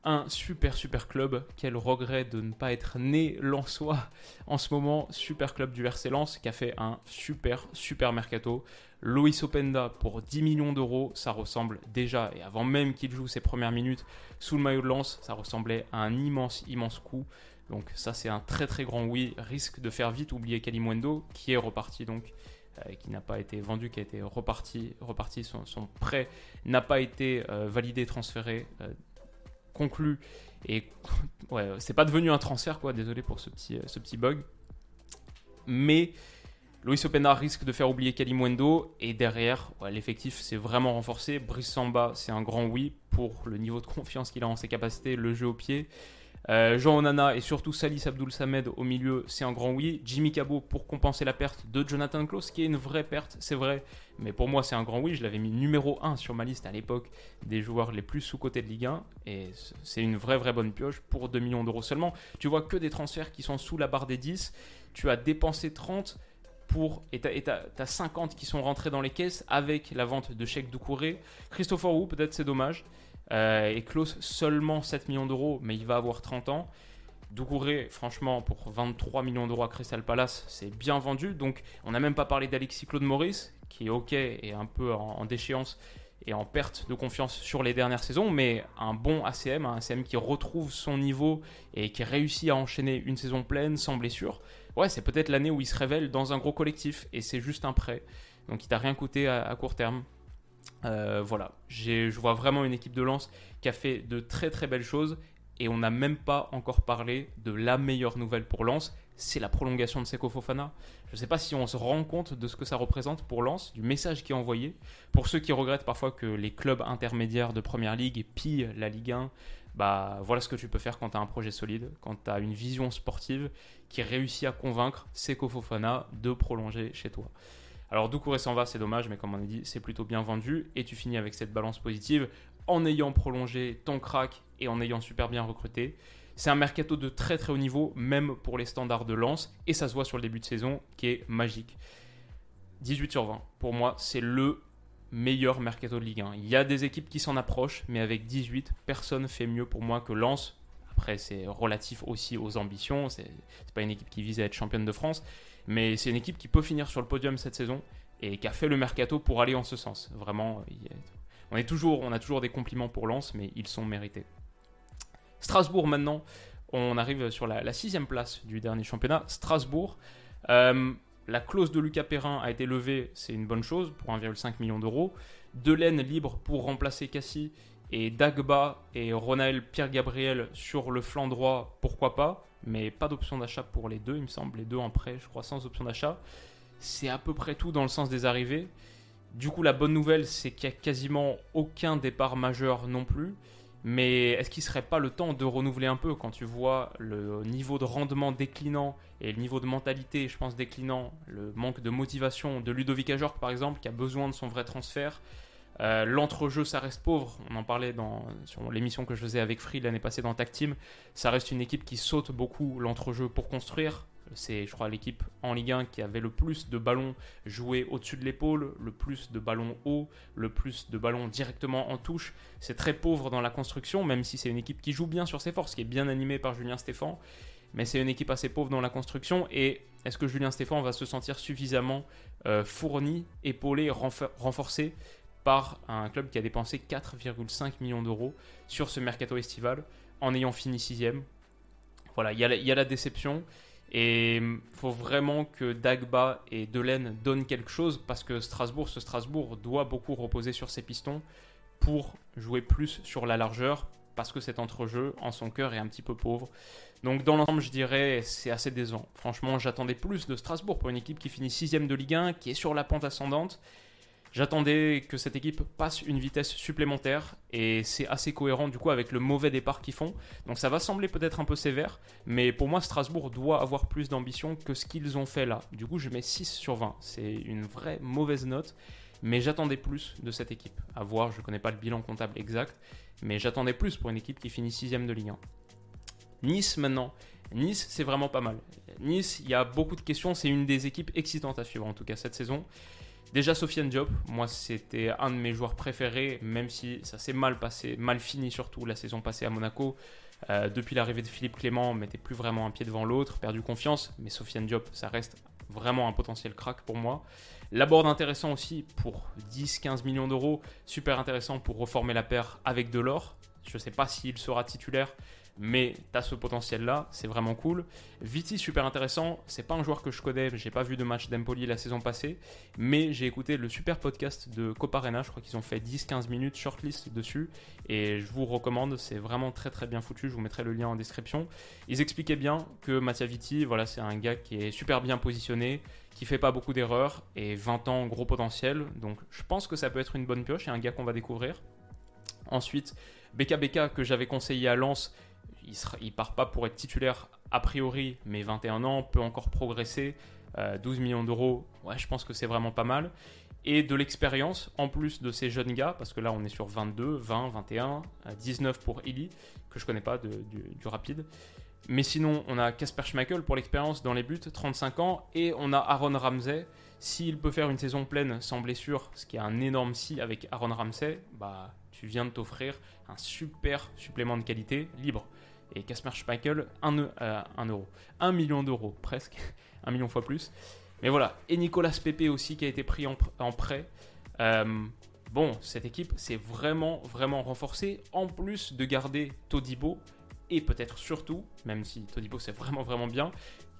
un super super club. Quel regret de ne pas être né Lensois en ce moment. Super club du RC Lens qui a fait un super super mercato. Loïs Openda pour 10 millions d'euros, ça ressemble déjà, et avant même qu'il joue ses premières minutes sous le maillot de Lens, ça ressemblait à un immense immense coup. Donc ça c'est un très très grand oui. Risque de faire vite oublier Kalimwendo qui est reparti donc euh, qui n'a pas été vendu, qui a été reparti, reparti son, prêt n'a pas été euh, validé, transféré. Euh, conclu. Et ouais, c'est pas devenu un transfert, quoi. Désolé pour ce petit, ce petit bug. Mais Luis Openda risque de faire oublier Kalimwendo. Et derrière, l'effectif s'est vraiment renforcé. Brice Samba, c'est un grand oui pour le niveau de confiance qu'il a en ses capacités, le jeu au pied. Euh, Jean Onana et surtout Salis Abdul Samed au milieu, c'est un grand oui. Jimmy Cabot pour compenser la perte de Jonathan Klaus, qui est une vraie perte, c'est vrai. Mais pour moi, c'est un grand oui. Je l'avais mis numéro 1 sur ma liste à l'époque des joueurs les plus sous-cotés de Ligue 1. Et c'est une vraie, vraie bonne pioche pour 2 millions d'euros seulement. Tu vois que des transferts qui sont sous la barre des 10. Tu as dépensé 30 pour, et tu as, 50 qui sont rentrés dans les caisses avec la vente de chèques Doucouré. Christopher Wu, peut-être c'est dommage. Euh, et Klaus seulement 7 millions d'euros, mais il va avoir 30 ans. Doucouré, franchement, pour 23 millions d'euros à Crystal Palace, c'est bien vendu. Donc, on n'a même pas parlé d'Alexis Claude Maurice, qui est OK et un peu en, déchéance et en perte de confiance sur les dernières saisons, mais un bon ACM, un ACM qui retrouve son niveau et qui réussit à enchaîner une saison pleine sans blessure. Ouais, c'est peut-être l'année où il se révèle dans un gros collectif et c'est juste un prêt. Donc, il t'a rien coûté à court terme. Euh, voilà, je vois vraiment une équipe de lance qui a fait de très très belles choses et on n'a même pas encore parlé de la meilleure nouvelle pour Lens, c'est la prolongation de Seko Fofana. Je ne sais pas si on se rend compte de ce que ça représente pour Lens, du message qui est envoyé. Pour ceux qui regrettent parfois que les clubs intermédiaires de Première Ligue pillent la Ligue 1, bah voilà ce que tu peux faire quand tu as un projet solide, quand tu as une vision sportive qui réussit à convaincre Seko Fofana de prolonger chez toi. Alors Doucouré s'en va, c'est dommage, mais comme on a dit, c'est plutôt bien vendu. Et tu finis avec cette balance positive en ayant prolongé ton crack et en ayant super bien recruté. C'est un mercato de très très haut niveau, même pour les standards de lance, et ça se voit sur le début de saison qui est magique. 18 sur 20, pour moi, c'est le meilleur mercato de Ligue 1. Il y a des équipes qui s'en approchent, mais avec 18, personne fait mieux pour moi que Lens. Après, c'est relatif aussi aux ambitions. C'est pas une équipe qui vise à être championne de France, mais c'est une équipe qui peut finir sur le podium cette saison et qui a fait le mercato pour aller en ce sens. Vraiment, on, a toujours des compliments pour Lens, mais ils sont mérités. Strasbourg maintenant, on arrive sur la, sixième place du dernier championnat. Strasbourg, euh, la clause de Lucas Perrin a été levée, c'est une bonne chose pour 1,5 million d'euros. Delaine libre pour remplacer Cassie et Dagba et Ronald Pierre-Gabriel sur le flanc droit, pourquoi pas mais pas d'option d'achat pour les deux, il me semble. Les deux en prêt, je crois, sans option d'achat. C'est à peu près tout dans le sens des arrivées. Du coup, la bonne nouvelle, c'est qu'il n'y a quasiment aucun départ majeur non plus. Mais est-ce qu'il ne serait pas le temps de renouveler un peu quand tu vois le niveau de rendement déclinant et le niveau de mentalité, je pense, déclinant, le manque de motivation de Ludovic Ajorc, par exemple, qui a besoin de son vrai transfert? Euh, l'entrejeu, ça reste pauvre. On en parlait dans, sur l'émission que je faisais avec Free l'année passée dans Tag Team. Ça reste une équipe qui saute beaucoup l'entrejeu pour construire. C'est, je crois, l'équipe en Ligue 1 qui avait le plus de ballons joués au-dessus de l'épaule, le plus de ballons hauts, le plus de ballons directement en touche. C'est très pauvre dans la construction, même si c'est une équipe qui joue bien sur ses forces, qui est bien animée par Julien Stéphan. Mais c'est une équipe assez pauvre dans la construction. Et est-ce que Julien Stéphan va se sentir suffisamment euh, fourni, épaulé, renforcé par un club qui a dépensé 4,5 millions d'euros sur ce mercato estival en ayant fini sixième. Voilà, il y, a la déception et il faut vraiment que Dagba et Delaine donnent quelque chose parce que Strasbourg, ce Strasbourg doit beaucoup reposer sur ses pistons pour jouer plus sur la largeur parce que cet entrejeu en son cœur est un petit peu pauvre. Donc dans l'ensemble, je dirais c'est assez décevant. Franchement, j'attendais plus de Strasbourg pour une équipe qui finit sixième de Ligue 1, qui est sur la pente ascendante J'attendais que cette équipe passe une vitesse supplémentaire et c'est assez cohérent du coup avec le mauvais départ qu'ils font. Donc ça va sembler peut-être un peu sévère, mais pour moi Strasbourg doit avoir plus d'ambition que ce qu'ils ont fait là. Du coup je mets 6 sur 20. C'est une vraie mauvaise note, mais j'attendais plus de cette équipe. À voir, je ne connais pas le bilan comptable exact, mais j'attendais plus pour une équipe qui finit 6ème de Ligue 1. Nice maintenant. Nice, c'est vraiment pas mal. Nice, il y a beaucoup de questions. C'est une des équipes excitantes à suivre, en tout cas cette saison. Déjà, Sofiane Diop, moi, c'était un de mes joueurs préférés, même si ça s'est mal passé, mal fini surtout la saison passée à Monaco. Euh, depuis l'arrivée de Philippe Clément, on mettait plus vraiment un pied devant l'autre, perdu confiance. Mais Sofiane Diop, ça reste vraiment un potentiel crack pour moi. Laborde intéressant aussi pour 10-15 millions d'euros. Super intéressant pour reformer la paire avec Delors. Je ne sais pas s'il sera titulaire, mais tu as ce potentiel-là, c'est vraiment cool. Viti, super intéressant, c'est pas un joueur que je connais, j'ai pas vu de match d'Empoli la saison passée, mais j'ai écouté le super podcast de Coparena, je crois qu'ils ont fait 10-15 minutes shortlist dessus, et je vous recommande, c'est vraiment très très bien foutu, je vous mettrai le lien en description. Ils expliquaient bien que Mattia Viti, voilà, c'est un gars qui est super bien positionné, qui fait pas beaucoup d'erreurs, et 20 ans, gros potentiel, donc je pense que ça peut être une bonne pioche, et un gars qu'on va découvrir. Ensuite, BKBK que j'avais conseillé à Lens, il, part pas pour être titulaire a priori, mais 21 ans, peut encore progresser. 12 euh, millions d'euros, ouais, je pense que c'est vraiment pas mal. Et de l'expérience, en plus de ces jeunes gars, parce que là on est sur 22, 20, 21, 19 pour Illy, que je connais pas du, du, rapide. Mais sinon, on a Casper Schmeichel pour l'expérience dans les buts, 35 ans, et on a Aaron Ramsey. S'il peut faire une saison pleine sans blessure, ce qui est un énorme si avec Aaron Ramsey, bah tu viens de t'offrir un super supplément de qualité libre. Et Casper Schmeichel, 1, euh, euro. 1 million d'euros, presque. 1 million fois plus. Mais voilà. Et Nicolas Pepe aussi qui a été pris en, prêt. Euh, bon, cette équipe s'est vraiment, vraiment renforcée. En plus de garder Todibo. Et peut-être surtout, même si Todibo c'est vraiment, vraiment bien,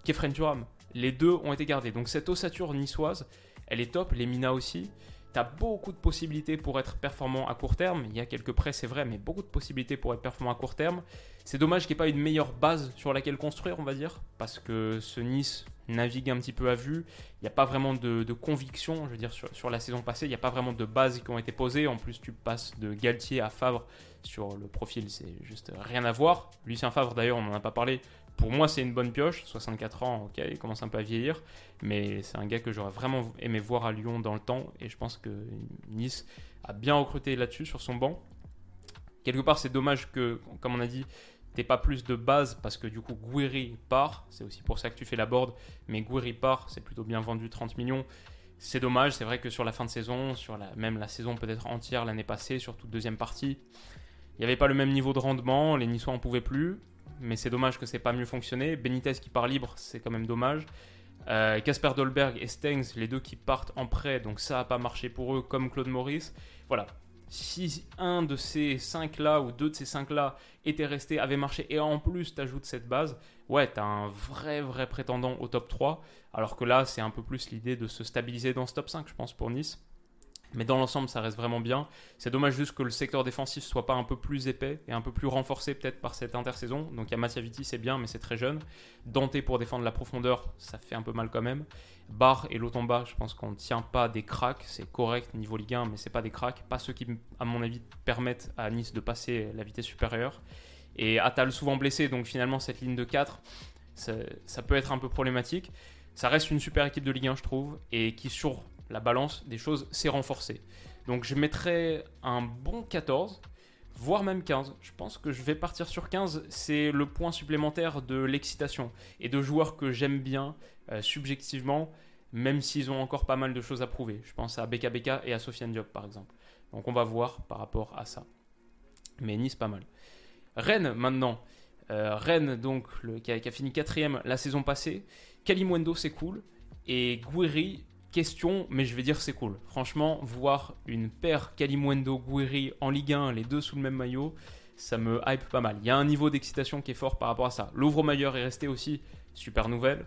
Kefren Turam. Les deux ont été gardés. Donc cette ossature niçoise, elle est top. Les Mina aussi tu as beaucoup de possibilités pour être performant à court terme. Il y a quelques prêts, c'est vrai, mais beaucoup de possibilités pour être performant à court terme. C'est dommage qu'il n'y ait pas une meilleure base sur laquelle construire, on va dire, parce que ce Nice navigue un petit peu à vue. Il n'y a pas vraiment de, conviction, je veux dire, sur, la saison passée. Il n'y a pas vraiment de bases qui ont été posées. En plus, tu passes de Galtier à Favre sur le profil, c'est juste rien à voir. Lucien Favre, d'ailleurs, on n'en a pas parlé. Pour moi, c'est une bonne pioche. 64 ans, ok, il commence un peu à vieillir. Mais c'est un gars que j'aurais vraiment aimé voir à Lyon dans le temps. Et je pense que Nice a bien recruté là-dessus, sur son banc. Quelque part, c'est dommage que, comme on a dit, t'aies pas plus de base parce que du coup, Guiri part. C'est aussi pour ça que tu fais la board. Mais Guiri part, c'est plutôt bien vendu 30 millions. C'est dommage, c'est vrai que sur la fin de saison, sur la, même la saison peut-être entière l'année passée, sur toute deuxième partie, il n'y avait pas le même niveau de rendement, les Niçois en pouvaient plus mais c'est dommage que c'est pas mieux fonctionné. Benitez qui part libre, c'est quand même dommage. Euh, Casper Dolberg et Stengs, les deux qui partent en prêt, donc ça n'a pas marché pour eux, comme Claude Maurice. Voilà. Si un de ces cinq-là ou deux de ces cinq-là étaient restés, avait marché, et en plus tu ajoutes cette base, ouais, tu as un vrai, vrai prétendant au top 3. Alors que là, c'est un peu plus l'idée de se stabiliser dans ce top 5, je pense, pour Nice. Mais dans l'ensemble, ça reste vraiment bien. C'est dommage juste que le secteur défensif soit pas un peu plus épais et un peu plus renforcé peut-être par cette intersaison. Donc il y a Mattia Viti, c'est bien, mais c'est très jeune. Dante pour défendre la profondeur, ça fait un peu mal quand même. Bar et Lotomba, je pense qu'on ne tient pas des cracks. C'est correct niveau Ligue 1, mais c'est pas des cracks. Pas ceux qui, à mon avis, permettent à Nice de passer la vitesse supérieure. Et Atal souvent blessé, donc finalement cette ligne de 4, ça, ça peut être un peu problématique. Ça reste une super équipe de Ligue 1, je trouve, et qui sur la balance des choses s'est renforcée. Donc je mettrais un bon 14, voire même 15. Je pense que je vais partir sur 15. C'est le point supplémentaire de l'excitation et de joueurs que j'aime bien euh, subjectivement, même s'ils ont encore pas mal de choses à prouver. Je pense à BKBK et à Sofiane Diop par exemple. Donc on va voir par rapport à ça. Mais Nice pas mal. Rennes maintenant. Euh, Rennes donc qui, a, fini quatrième la saison passée. Kalimwendo c'est cool. Et Gouiri, question, mais je vais dire c'est cool. Franchement, voir une paire Kalimwendo Guiri en Ligue 1, les deux sous le même maillot, ça me hype pas mal. Il y a un niveau d'excitation qui est fort par rapport à ça. Louvre-Mailleur est resté aussi, super nouvelle.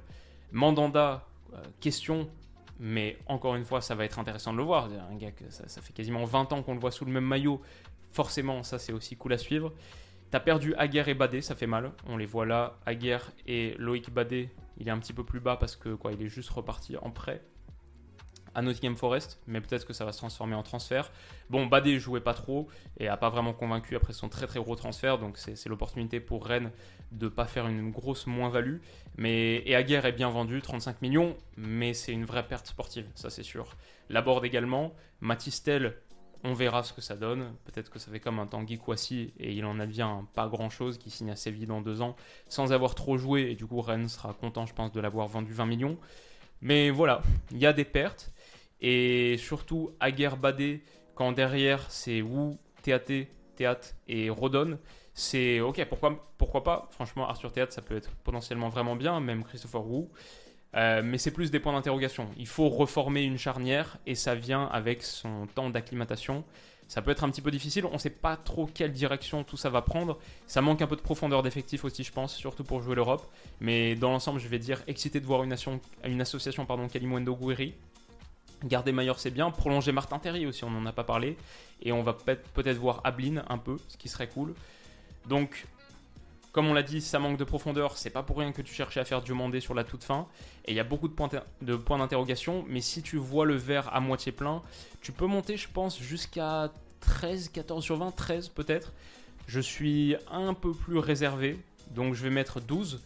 Mandanda, euh, question, mais encore une fois, ça va être intéressant de le voir. Un gars que ça, fait quasiment 20 ans qu'on le voit sous le même maillot. Forcément, ça c'est aussi cool à suivre. T'as perdu Aguerre et Badé, ça fait mal. On les voit là. Aguerre et Loïc Badé, il est un petit peu plus bas parce que quoi, il est juste reparti en prêt à Nottingham Forest, mais peut-être que ça va se transformer en transfert. Bon, Badé jouait pas trop et a pas vraiment convaincu après son très très gros transfert, donc c'est l'opportunité pour Rennes de pas faire une grosse moins-value. Mais et Aguerre est bien vendu, 35 millions, mais c'est une vraie perte sportive, ça c'est sûr. Laborde également, Matistel, On verra ce que ça donne. Peut-être que ça fait comme un Tanguy Kouassi et il en advient pas grand-chose, qui signe à Séville dans deux ans, sans avoir trop joué. Et du coup, Rennes sera content, je pense, de l'avoir vendu 20 millions. Mais voilà, il y a des pertes. Et surtout, Aguerre Badé, quand derrière c'est Wu, TAT, Théâtre et Rodon, c'est ok, pourquoi, pourquoi pas? Franchement, Arthur Théâtre, ça peut être potentiellement vraiment bien, même Christopher Wu. Euh, mais c'est plus des points d'interrogation. Il faut reformer une charnière et ça vient avec son temps d'acclimatation. Ça peut être un petit peu difficile, on ne sait pas trop quelle direction tout ça va prendre. Ça manque un peu de profondeur d'effectif aussi, je pense, surtout pour jouer l'Europe. Mais dans l'ensemble, je vais dire excité de voir une, association pardon, Kalimwendo Gouiri. Garder Maillard, c'est bien. Prolonger Martin Terry aussi, on n'en a pas parlé. Et on va peut-être voir Ablin un peu, ce qui serait cool. Donc, comme on l'a dit, ça manque de profondeur. C'est pas pour rien que tu cherchais à faire Diomandé sur la toute fin. Et il y a beaucoup de points, de points d'interrogation. Mais si tu vois le verre à moitié plein, tu peux monter, je pense, jusqu'à 13, 14 sur 20, 13 peut-être. Je suis un peu plus réservé. Donc je vais mettre 12.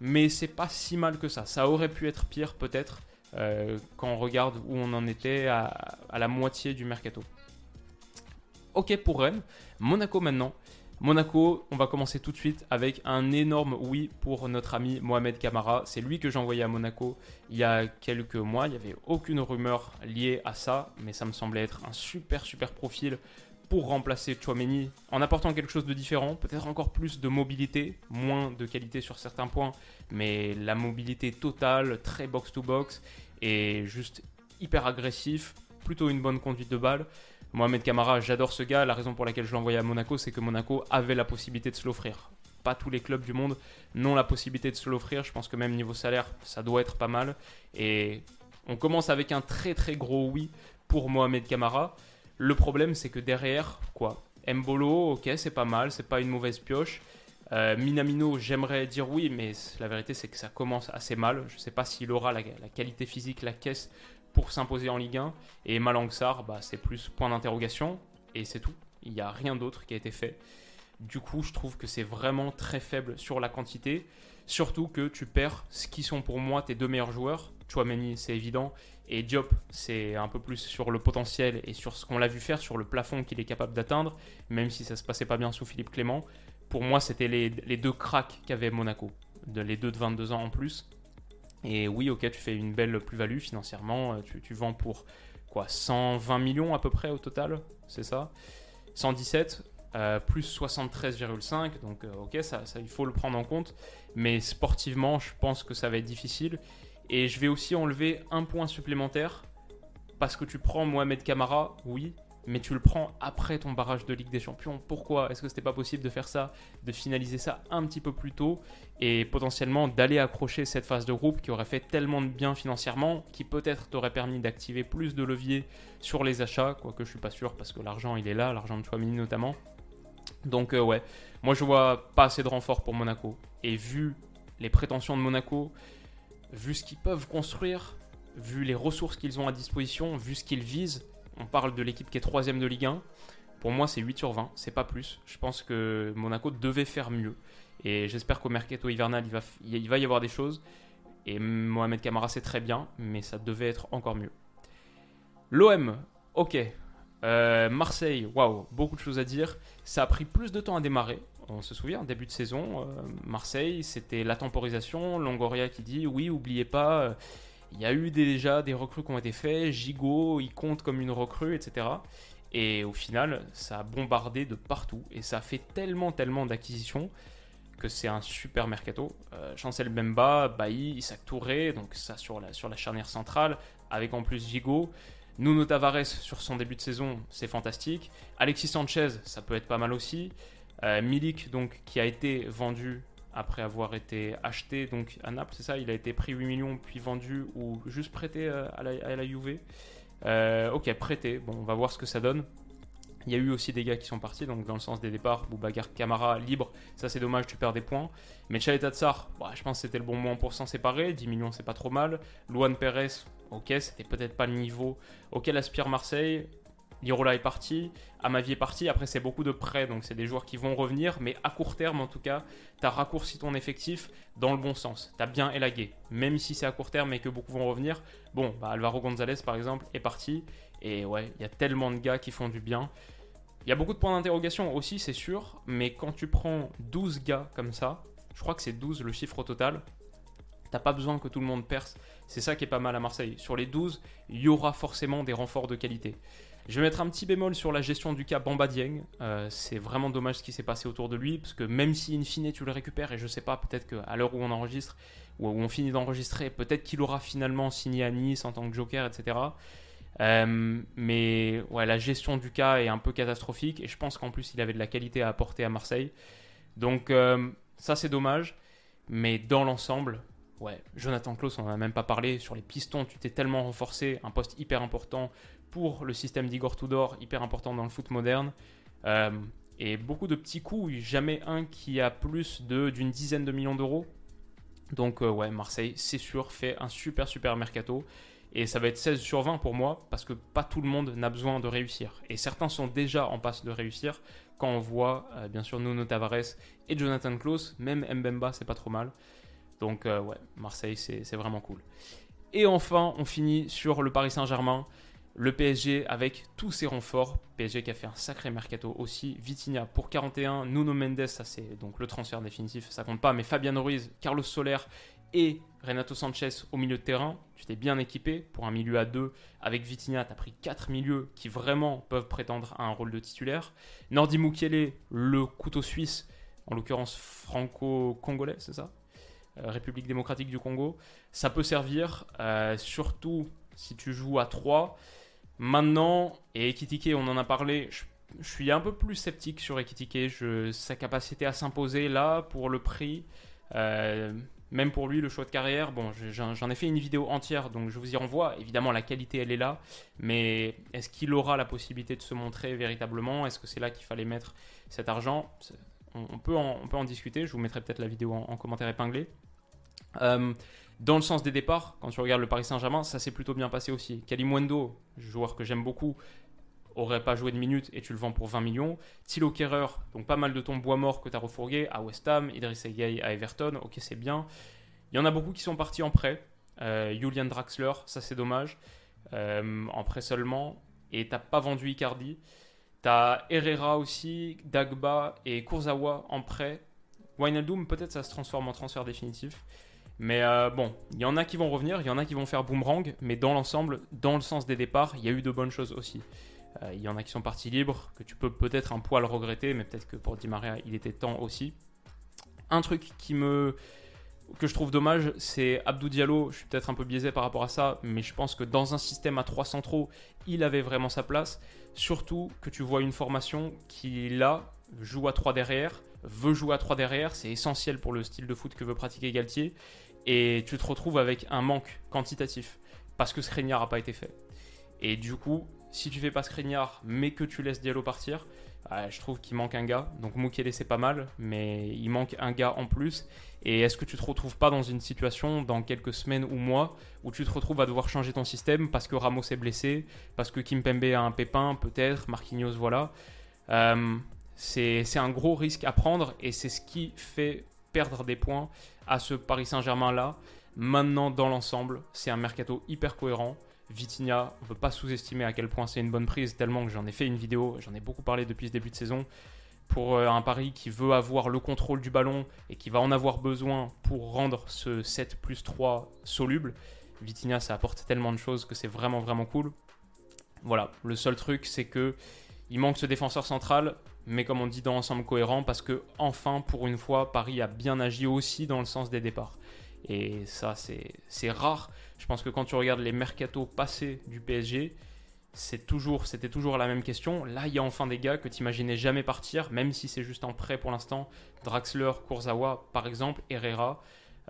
Mais c'est pas si mal que ça. Ça aurait pu être pire peut-être. Euh, quand on regarde où on en était à, la moitié du mercato. Ok pour Rennes. Monaco maintenant. Monaco, on va commencer tout de suite avec un énorme oui pour notre ami Mohamed Kamara. C'est lui que j'ai envoyé à Monaco il y a quelques mois. Il n'y avait aucune rumeur liée à ça, mais ça me semblait être un super super profil pour remplacer Chouameni en apportant quelque chose de différent, peut-être encore plus de mobilité, moins de qualité sur certains points, mais la mobilité totale, très box-to-box et juste hyper agressif, plutôt une bonne conduite de balle. Mohamed Kamara, j'adore ce gars. La raison pour laquelle je envoyé à Monaco, c'est que Monaco avait la possibilité de se l'offrir. Pas tous les clubs du monde n'ont la possibilité de se l'offrir. Je pense que même niveau salaire, ça doit être pas mal. Et on commence avec un très très gros oui pour Mohamed Kamara. Le problème, c'est que derrière, quoi? Mbolo, ok, c'est pas mal, c'est pas une mauvaise pioche. Euh, Minamino, j'aimerais dire oui, mais la vérité, c'est que ça commence assez mal. Je sais pas s'il aura la, la, qualité physique, la caisse pour s'imposer en Ligue 1. Et Malangsar, bah, c'est plus point d'interrogation. Et c'est tout. Il n'y a rien d'autre qui a été fait. Du coup, je trouve que c'est vraiment très faible sur la quantité. Surtout que tu perds ce qui sont pour moi tes deux meilleurs joueurs. Chouameni, c'est évident. Et Diop, c'est un peu plus sur le potentiel et sur ce qu'on l'a vu faire, sur le plafond qu'il est capable d'atteindre, même si ça se passait pas bien sous Philippe Clément. Pour moi, c'était les, deux cracks qu'avait Monaco. De, les deux de 22 ans en plus. Et oui, ok, tu fais une belle plus-value financièrement. Euh, tu, vends pour quoi 120 millions à peu près au total, c'est ça? 117 euh, plus 73,5. Donc, euh, ok, ça, il faut le prendre en compte. Mais sportivement, je pense que ça va être difficile. Et je vais aussi enlever un point supplémentaire parce que tu prends Mohamed Kamara, oui, mais tu le prends après ton barrage de Ligue des Champions. Pourquoi Est-ce que c'était pas possible de faire ça, de finaliser ça un petit peu plus tôt et potentiellement d'aller accrocher cette phase de groupe qui aurait fait tellement de bien financièrement, qui peut-être t'aurait permis d'activer plus de leviers sur les achats, quoique je suis pas sûr parce que l'argent il est là, l'argent de Chouamini notamment. Donc euh, ouais, moi je vois pas assez de renfort pour Monaco. Et vu les prétentions de Monaco, vu ce qu'ils peuvent construire, vu les ressources qu'ils ont à disposition, vu ce qu'ils visent, on parle de l'équipe qui est troisième de Ligue 1. Pour moi, c'est 8 sur 20, c'est pas plus. Je pense que Monaco devait faire mieux. Et j'espère qu'au mercato hivernal, il va, y avoir des choses. Et Mohamed Kamara, c'est très bien, mais ça devait être encore mieux. L'OM, ok. Euh, Marseille, waouh, beaucoup de choses à dire. Ça a pris plus de temps à démarrer. On se souvient, début de saison, euh, Marseille, c'était la temporisation. Longoria qui dit oui, oubliez pas, euh, il y a eu déjà des recrues qui ont été faites, Gigot, il compte comme une recrue, etc. Et au final, ça a bombardé de partout et ça a fait tellement, tellement d'acquisitions que c'est un super mercato. Euh, Chancel Bemba, Bailly, Isaac Touré, donc ça sur la, sur la charnière centrale, avec en plus Gigot. Nuno Tavares sur son début de saison, c'est fantastique. Alexis Sanchez, ça peut être pas mal aussi. Euh, Milik, donc, qui a été vendu après avoir été acheté donc à Naples, c'est ça Il a été pris 8 millions puis vendu ou juste prêté euh, à la, à euh, Ok, prêté. Bon, on va voir ce que ça donne. Il y a eu aussi des gars qui sont partis, donc dans le sens des départs, Boubacar Camara libre, ça c'est dommage, tu perds des points. Mais Tsar, bah, je pense que c'était le bon moment pour s'en séparer, 10 millions c'est pas trop mal. Luan Perez, ok, c'était peut-être pas le niveau auquel aspire Marseille. Lirola est parti, Amavi est parti. Après, c'est beaucoup de prêts, donc c'est des joueurs qui vont revenir. Mais à court terme, en tout cas, tu as raccourci ton effectif dans le bon sens. Tu as bien élagué. Même si c'est à court terme et que beaucoup vont revenir. Bon, bah, Alvaro Gonzalez, par exemple, est parti. Et ouais, il y a tellement de gars qui font du bien. Il y a beaucoup de points d'interrogation aussi, c'est sûr. Mais quand tu prends 12 gars comme ça, je crois que c'est 12 le chiffre total. T'as pas besoin que tout le monde perce. C'est ça qui est pas mal à Marseille. Sur les 12, il y aura forcément des renforts de qualité. Je vais mettre un petit bémol sur la gestion du cas Bamba Dieng. Euh, c'est vraiment dommage ce qui s'est passé autour de lui, parce que même si in fine tu le récupères, et je sais pas, peut-être qu'à l'heure où on enregistre, ou où on finit d'enregistrer, peut-être qu'il aura finalement signé à Nice en tant que joker, etc. Euh, mais ouais, la gestion du cas est un peu catastrophique, et je pense qu'en plus il avait de la qualité à apporter à Marseille. Donc euh, ça c'est dommage, mais dans l'ensemble, Ouais, Jonathan Klaus, on n'en a même pas parlé. Sur les pistons, tu t'es tellement renforcé. Un poste hyper important pour le système d'Igor Tudor, hyper important dans le foot moderne. Euh, et beaucoup de petits coups, jamais un qui a plus d'une dizaine de millions d'euros. Donc euh, ouais, Marseille, c'est sûr, fait un super super mercato. Et ça va être 16 sur 20 pour moi, parce que pas tout le monde n'a besoin de réussir. Et certains sont déjà en passe de réussir quand on voit, euh, bien sûr, Nuno Tavares et Jonathan Klaus. Même Mbemba, c'est pas trop mal. Donc euh, ouais, Marseille, c'est vraiment cool. Et enfin, on finit sur le Paris Saint-Germain. Le PSG avec tous ses renforts. PSG qui a fait un sacré mercato aussi. Vitinha pour 41. Nuno Mendes, ça c'est donc le transfert définitif, ça compte pas. Mais Fabian Ruiz, Carlos Soler et Renato Sanchez au milieu de terrain. Tu t'es bien équipé pour un milieu à deux. Avec Vitinha, tu as pris 4 milieux qui vraiment peuvent prétendre à un rôle de titulaire. Nordi Mukiele, le couteau suisse, en l'occurrence franco-congolais, c'est ça? République démocratique du Congo. Ça peut servir, euh, surtout si tu joues à 3. Maintenant, et Ekitike, on en a parlé, je, suis un peu plus sceptique sur Ekitike. Sa capacité à s'imposer là, pour le prix, euh, même pour lui, le choix de carrière, bon, j'en ai fait une vidéo entière, donc je vous y renvoie. Évidemment, la qualité, elle est là, mais est-ce qu'il aura la possibilité de se montrer véritablement? Est-ce que c'est là qu'il fallait mettre cet argent? On, peut en, on peut en discuter, je vous mettrai peut-être la vidéo en commentaire épinglé. Euh, dans le sens des départs, quand tu regardes le Paris Saint-Germain, ça s'est plutôt bien passé aussi. Kalimwendo, joueur que j'aime beaucoup, aurait pas joué de minutes et tu le vends pour 20 millions. Thilo Kerrer, donc pas mal de ton bois mort que tu as refourgué à West Ham, Idriss Gueye à Everton, ok c'est bien. Il y en a beaucoup qui sont partis en prêt. Euh, Julian Draxler, ça c'est dommage, euh, en prêt seulement. Et t'as pas vendu Icardi. T'as Herrera aussi, Dagba et Kurzawa en prêt. Wijnaldum, peut-être ça se transforme en transfert définitif. Mais euh, bon, il y en a qui vont revenir, il y en a qui vont faire boomerang, mais dans l'ensemble, dans le sens des départs, il y a eu de bonnes choses aussi. Euh, il y en a qui sont partis libres, que tu peux peut-être un poil regretter, mais peut-être que pour Di Maria, il était temps aussi. Un truc qui me que je trouve dommage, c'est Abdou Diallo. Je suis peut-être un peu biaisé par rapport à ça, mais je pense que dans un système à 3 centraux, il avait vraiment sa place. Surtout que tu vois une formation qui, là, joue à 3 derrière, veut jouer à 3 derrière. C'est essentiel pour le style de foot que veut pratiquer Galtier et tu te retrouves avec un manque quantitatif parce que Skriniar n'a pas été fait. Et du coup, si tu fais pas Skriniar mais que tu laisses Diallo partir, je trouve qu'il manque un gars. Donc Mukele c'est pas mal, mais il manque un gars en plus. Et est-ce que tu te retrouves pas dans une situation dans quelques semaines ou mois où tu te retrouves à devoir changer ton système parce que Ramos est blessé, parce que Kimpembe a un pépin peut-être, Marquinhos voilà. Euh, c'est un gros risque à prendre et c'est ce qui fait perdre des points à ce Paris Saint-Germain-là. Maintenant, dans l'ensemble, c'est un mercato hyper cohérent. Vitinha, on ne peut pas sous-estimer à quel point c'est une bonne prise, tellement que j'en ai fait une vidéo, j'en ai beaucoup parlé depuis ce début de saison. Pour euh, un Paris qui veut avoir le contrôle du ballon et qui va en avoir besoin pour rendre ce 7 plus 3 soluble, Vitinha, ça apporte tellement de choses que c'est vraiment vraiment cool. Voilà, le seul truc, c'est que il manque ce défenseur central mais comme on dit dans l'ensemble cohérent, parce que enfin, pour une fois, Paris a bien agi aussi dans le sens des départs. Et ça, c'est rare. Je pense que quand tu regardes les mercatos passés du PSG, c'était toujours, toujours la même question. Là, il y a enfin des gars que tu imaginais jamais partir, même si c'est juste en prêt pour l'instant. Draxler, Kurzawa, par exemple, Herrera.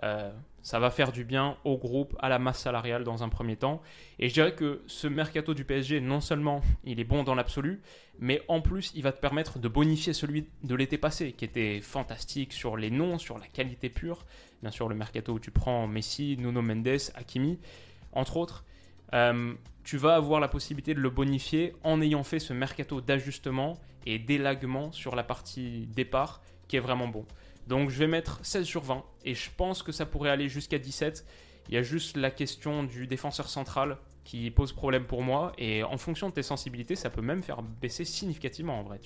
Euh, ça va faire du bien au groupe, à la masse salariale dans un premier temps. Et je dirais que ce mercato du PSG, non seulement il est bon dans l'absolu, mais en plus il va te permettre de bonifier celui de l'été passé, qui était fantastique sur les noms, sur la qualité pure. Bien sûr, le mercato où tu prends Messi, Nuno Mendes, Hakimi, entre autres. euh, tu vas avoir la possibilité de le bonifier en ayant fait ce mercato d'ajustement et d'élaguement sur la partie départ qui est vraiment bon. Donc je vais mettre 16 sur 20 et je pense que ça pourrait aller jusqu'à 17. Il y a juste la question du défenseur central qui pose problème pour moi et en fonction de tes sensibilités, ça peut même faire baisser significativement en vrai.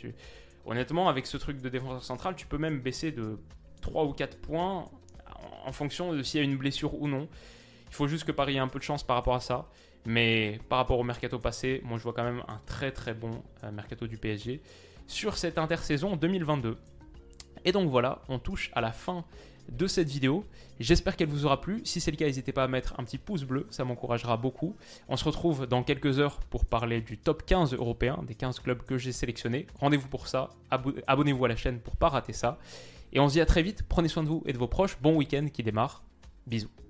Honnêtement, avec ce truc de défenseur central, tu peux même baisser de 3 ou 4 points en fonction de s'il y a une blessure ou non. Il faut juste que Paris ait un peu de chance par rapport à ça. Mais par rapport au mercato passé, moi je vois quand même un très très bon euh, mercato du PSG sur cette intersaison 2022. Et donc voilà, on touche à la fin de cette vidéo. J'espère qu'elle vous aura plu. Si c'est le cas, n'hésitez pas à mettre un petit pouce bleu, ça m'encouragera beaucoup. On se retrouve dans quelques heures pour parler du top 15 européen, des 15 clubs que j'ai sélectionnés. Rendez-vous pour ça, abonnez-vous à la chaîne pour pas rater ça. Et on se dit à très vite, prenez soin de vous et de vos proches. Bon week-end qui démarre. Bisous.